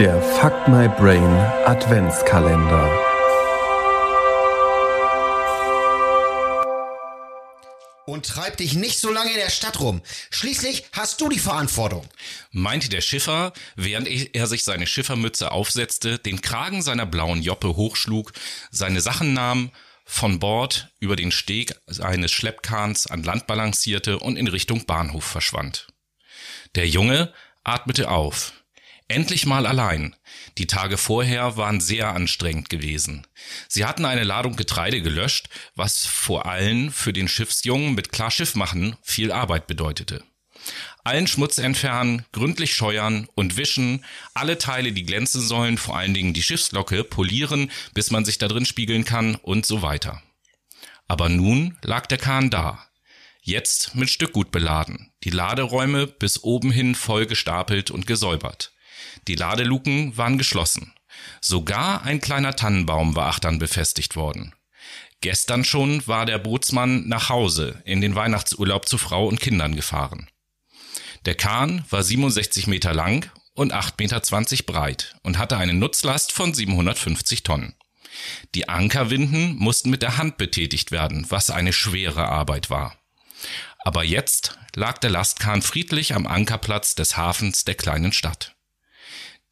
Der Fuck My Brain Adventskalender. Und treib dich nicht so lange in der Stadt rum. Schließlich hast du die Verantwortung. meinte der Schiffer, während er sich seine Schiffermütze aufsetzte, den Kragen seiner blauen Joppe hochschlug, seine Sachen nahm, von Bord über den Steg eines Schleppkahns an Land balancierte und in Richtung Bahnhof verschwand. Der Junge atmete auf. Endlich mal allein. Die Tage vorher waren sehr anstrengend gewesen. Sie hatten eine Ladung Getreide gelöscht, was vor allem für den Schiffsjungen mit Klarschiff machen viel Arbeit bedeutete. Allen Schmutz entfernen, gründlich scheuern und wischen, alle Teile, die glänzen sollen, vor allen Dingen die Schiffslocke, polieren, bis man sich da drin spiegeln kann und so weiter. Aber nun lag der Kahn da. Jetzt mit Stückgut beladen, die Laderäume bis oben hin voll gestapelt und gesäubert. Die Ladeluken waren geschlossen. Sogar ein kleiner Tannenbaum war achtern befestigt worden. Gestern schon war der Bootsmann nach Hause in den Weihnachtsurlaub zu Frau und Kindern gefahren. Der Kahn war 67 Meter lang und 8,20 Meter breit und hatte eine Nutzlast von 750 Tonnen. Die Ankerwinden mussten mit der Hand betätigt werden, was eine schwere Arbeit war. Aber jetzt lag der Lastkahn friedlich am Ankerplatz des Hafens der kleinen Stadt.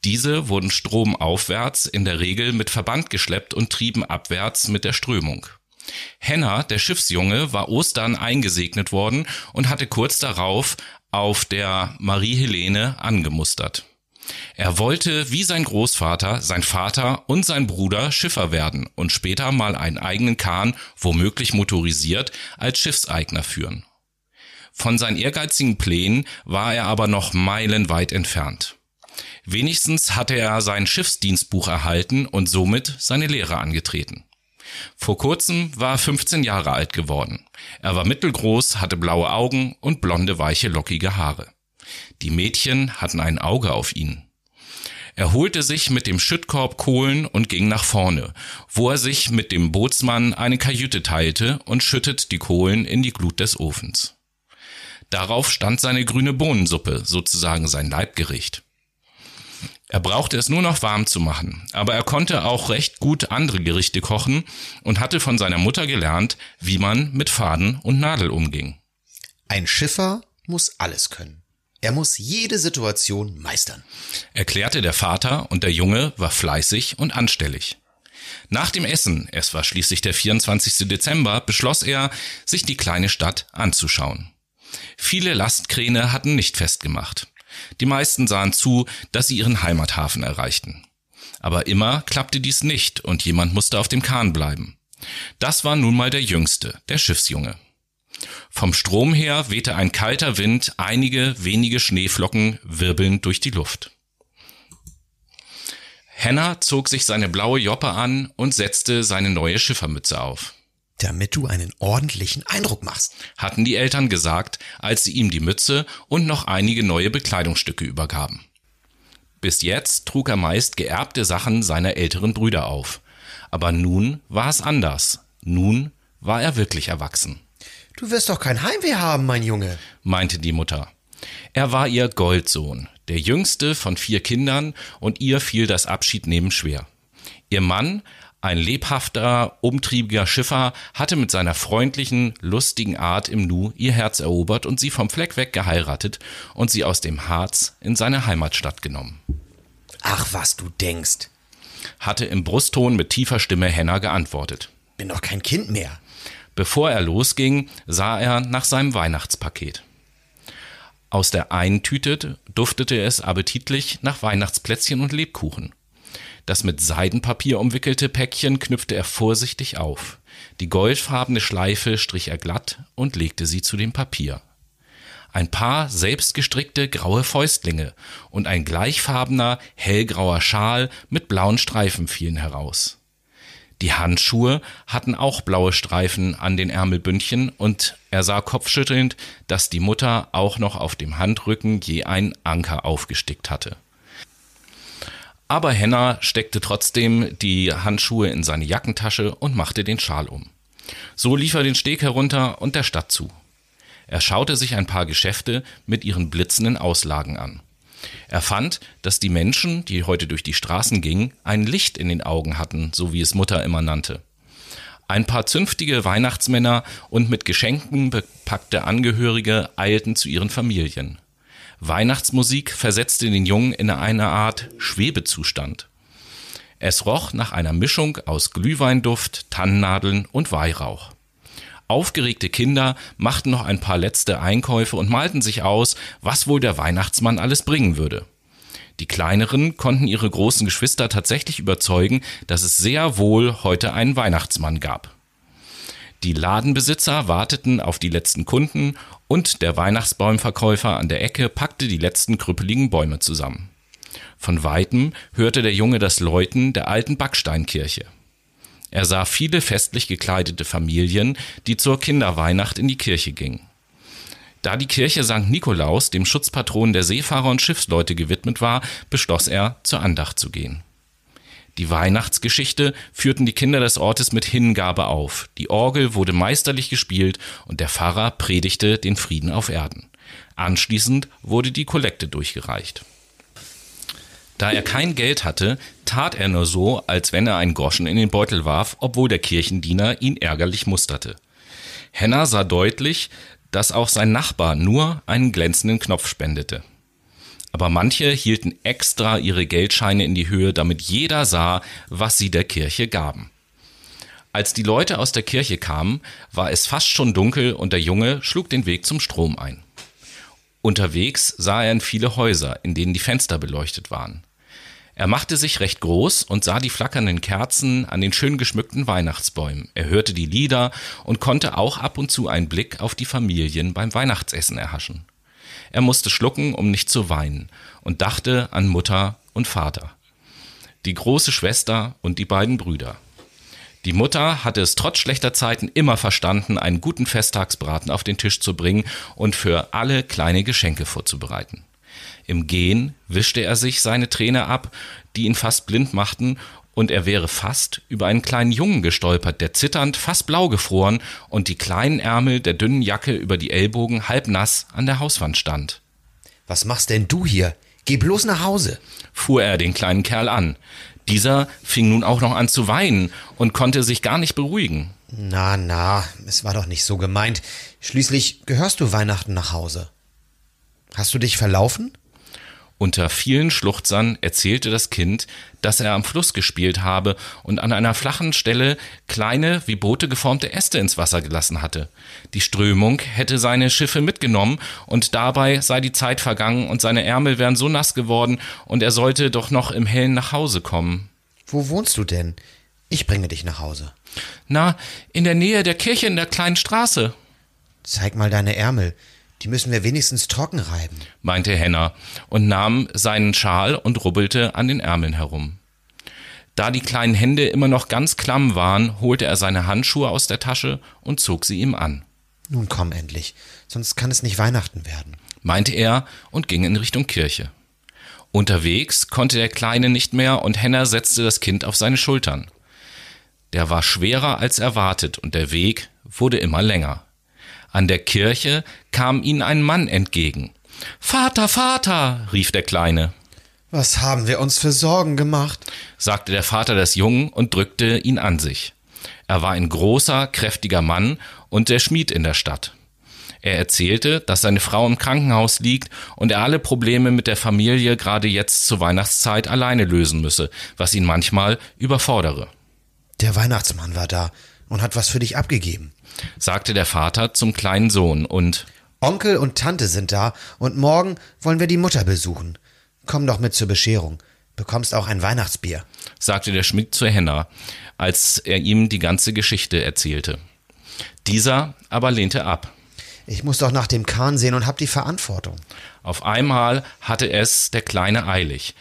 Diese wurden stromaufwärts in der Regel mit Verband geschleppt und trieben abwärts mit der Strömung. Henner, der Schiffsjunge, war Ostern eingesegnet worden und hatte kurz darauf auf der Marie Helene angemustert. Er wollte wie sein Großvater, sein Vater und sein Bruder Schiffer werden und später mal einen eigenen Kahn, womöglich motorisiert, als Schiffseigner führen. Von seinen ehrgeizigen Plänen war er aber noch meilenweit entfernt. Wenigstens hatte er sein Schiffsdienstbuch erhalten und somit seine Lehre angetreten. Vor kurzem war er 15 Jahre alt geworden. Er war mittelgroß, hatte blaue Augen und blonde, weiche, lockige Haare. Die Mädchen hatten ein Auge auf ihn. Er holte sich mit dem Schüttkorb Kohlen und ging nach vorne, wo er sich mit dem Bootsmann eine Kajüte teilte und schüttet die Kohlen in die Glut des Ofens. Darauf stand seine grüne Bohnensuppe, sozusagen sein Leibgericht. Er brauchte es nur noch warm zu machen, aber er konnte auch recht gut andere Gerichte kochen und hatte von seiner Mutter gelernt, wie man mit Faden und Nadel umging. Ein Schiffer muss alles können. Er muss jede Situation meistern. Erklärte der Vater und der Junge war fleißig und anstellig. Nach dem Essen, es war schließlich der 24. Dezember, beschloss er, sich die kleine Stadt anzuschauen. Viele Lastkräne hatten nicht festgemacht. Die meisten sahen zu, dass sie ihren Heimathafen erreichten. Aber immer klappte dies nicht und jemand musste auf dem Kahn bleiben. Das war nun mal der Jüngste, der Schiffsjunge. Vom Strom her wehte ein kalter Wind einige wenige Schneeflocken wirbelnd durch die Luft. Henna zog sich seine blaue Joppe an und setzte seine neue Schiffermütze auf damit du einen ordentlichen Eindruck machst, hatten die Eltern gesagt, als sie ihm die Mütze und noch einige neue Bekleidungsstücke übergaben. Bis jetzt trug er meist geerbte Sachen seiner älteren Brüder auf. Aber nun war es anders. Nun war er wirklich erwachsen. Du wirst doch kein Heimweh haben, mein Junge, meinte die Mutter. Er war ihr Goldsohn, der jüngste von vier Kindern, und ihr fiel das Abschiednehmen schwer. Ihr Mann ein lebhafter, umtriebiger Schiffer hatte mit seiner freundlichen, lustigen Art im Nu ihr Herz erobert und sie vom Fleck weg geheiratet und sie aus dem Harz in seine Heimatstadt genommen. Ach, was du denkst, hatte im Brustton mit tiefer Stimme Henna geantwortet. Bin doch kein Kind mehr. Bevor er losging, sah er nach seinem Weihnachtspaket. Aus der einen Tüte duftete es appetitlich nach Weihnachtsplätzchen und Lebkuchen. Das mit Seidenpapier umwickelte Päckchen knüpfte er vorsichtig auf. Die goldfarbene Schleife strich er glatt und legte sie zu dem Papier. Ein paar selbstgestrickte graue Fäustlinge und ein gleichfarbener hellgrauer Schal mit blauen Streifen fielen heraus. Die Handschuhe hatten auch blaue Streifen an den Ärmelbündchen und er sah kopfschüttelnd, dass die Mutter auch noch auf dem Handrücken je einen Anker aufgestickt hatte. Aber Henna steckte trotzdem die Handschuhe in seine Jackentasche und machte den Schal um. So lief er den Steg herunter und der Stadt zu. Er schaute sich ein paar Geschäfte mit ihren blitzenden Auslagen an. Er fand, dass die Menschen, die heute durch die Straßen gingen, ein Licht in den Augen hatten, so wie es Mutter immer nannte. Ein paar zünftige Weihnachtsmänner und mit Geschenken bepackte Angehörige eilten zu ihren Familien. Weihnachtsmusik versetzte den Jungen in eine Art Schwebezustand. Es roch nach einer Mischung aus Glühweinduft, Tannennadeln und Weihrauch. Aufgeregte Kinder machten noch ein paar letzte Einkäufe und malten sich aus, was wohl der Weihnachtsmann alles bringen würde. Die kleineren konnten ihre großen Geschwister tatsächlich überzeugen, dass es sehr wohl heute einen Weihnachtsmann gab. Die Ladenbesitzer warteten auf die letzten Kunden und der Weihnachtsbaumverkäufer an der Ecke packte die letzten krüppeligen Bäume zusammen. Von weitem hörte der Junge das Läuten der alten Backsteinkirche. Er sah viele festlich gekleidete Familien, die zur Kinderweihnacht in die Kirche gingen. Da die Kirche St. Nikolaus, dem Schutzpatron der Seefahrer und Schiffsleute, gewidmet war, beschloss er, zur Andacht zu gehen. Die Weihnachtsgeschichte führten die Kinder des Ortes mit Hingabe auf. Die Orgel wurde meisterlich gespielt und der Pfarrer predigte den Frieden auf Erden. Anschließend wurde die Kollekte durchgereicht. Da er kein Geld hatte, tat er nur so, als wenn er einen Groschen in den Beutel warf, obwohl der Kirchendiener ihn ärgerlich musterte. Henner sah deutlich, dass auch sein Nachbar nur einen glänzenden Knopf spendete. Aber manche hielten extra ihre Geldscheine in die Höhe, damit jeder sah, was sie der Kirche gaben. Als die Leute aus der Kirche kamen, war es fast schon dunkel und der Junge schlug den Weg zum Strom ein. Unterwegs sah er in viele Häuser, in denen die Fenster beleuchtet waren. Er machte sich recht groß und sah die flackernden Kerzen an den schön geschmückten Weihnachtsbäumen. Er hörte die Lieder und konnte auch ab und zu einen Blick auf die Familien beim Weihnachtsessen erhaschen. Er musste schlucken, um nicht zu weinen, und dachte an Mutter und Vater, die große Schwester und die beiden Brüder. Die Mutter hatte es trotz schlechter Zeiten immer verstanden, einen guten Festtagsbraten auf den Tisch zu bringen und für alle kleine Geschenke vorzubereiten. Im Gehen wischte er sich seine Träne ab, die ihn fast blind machten, und er wäre fast über einen kleinen Jungen gestolpert, der zitternd, fast blau gefroren und die kleinen Ärmel der dünnen Jacke über die Ellbogen halb nass an der Hauswand stand. Was machst denn du hier? Geh bloß nach Hause, fuhr er den kleinen Kerl an. Dieser fing nun auch noch an zu weinen und konnte sich gar nicht beruhigen. Na, na, es war doch nicht so gemeint. Schließlich gehörst du Weihnachten nach Hause. Hast du dich verlaufen? Unter vielen Schluchzern erzählte das Kind, dass er am Fluss gespielt habe und an einer flachen Stelle kleine, wie Boote geformte Äste ins Wasser gelassen hatte. Die Strömung hätte seine Schiffe mitgenommen und dabei sei die Zeit vergangen und seine Ärmel wären so nass geworden und er sollte doch noch im Hellen nach Hause kommen. Wo wohnst du denn? Ich bringe dich nach Hause. Na, in der Nähe der Kirche in der kleinen Straße. Zeig mal deine Ärmel. Die müssen wir wenigstens trocken reiben, meinte Henner und nahm seinen Schal und rubbelte an den Ärmeln herum. Da die kleinen Hände immer noch ganz klamm waren, holte er seine Handschuhe aus der Tasche und zog sie ihm an. Nun komm endlich, sonst kann es nicht Weihnachten werden, meinte er und ging in Richtung Kirche. Unterwegs konnte der Kleine nicht mehr und Henner setzte das Kind auf seine Schultern. Der war schwerer als erwartet und der Weg wurde immer länger. An der Kirche kam ihnen ein Mann entgegen. Vater, Vater, rief der Kleine. Was haben wir uns für Sorgen gemacht? sagte der Vater des Jungen und drückte ihn an sich. Er war ein großer, kräftiger Mann und der Schmied in der Stadt. Er erzählte, dass seine Frau im Krankenhaus liegt und er alle Probleme mit der Familie gerade jetzt zur Weihnachtszeit alleine lösen müsse, was ihn manchmal überfordere. Der Weihnachtsmann war da und hat was für dich abgegeben sagte der Vater zum kleinen Sohn und Onkel und Tante sind da und morgen wollen wir die Mutter besuchen. Komm doch mit zur Bescherung. Bekommst auch ein Weihnachtsbier, sagte der Schmidt zu Henner, als er ihm die ganze Geschichte erzählte. Dieser aber lehnte ab. Ich muss doch nach dem Kahn sehen und hab die Verantwortung. Auf einmal hatte es der Kleine eilig.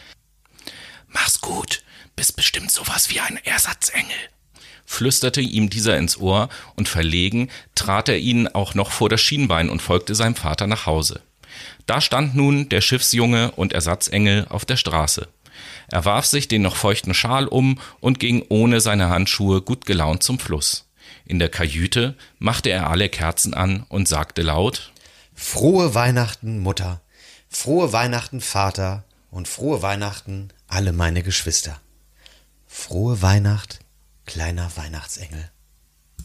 Mach's gut, bist bestimmt sowas wie ein Ersatzengel, flüsterte ihm dieser ins Ohr, und verlegen trat er ihn auch noch vor das Schienbein und folgte seinem Vater nach Hause. Da stand nun der Schiffsjunge und Ersatzengel auf der Straße. Er warf sich den noch feuchten Schal um und ging ohne seine Handschuhe gut gelaunt zum Fluss. In der Kajüte machte er alle Kerzen an und sagte laut Frohe Weihnachten, Mutter. Frohe Weihnachten, Vater, und frohe Weihnachten, alle meine Geschwister. Frohe Weihnacht, kleiner Weihnachtsengel.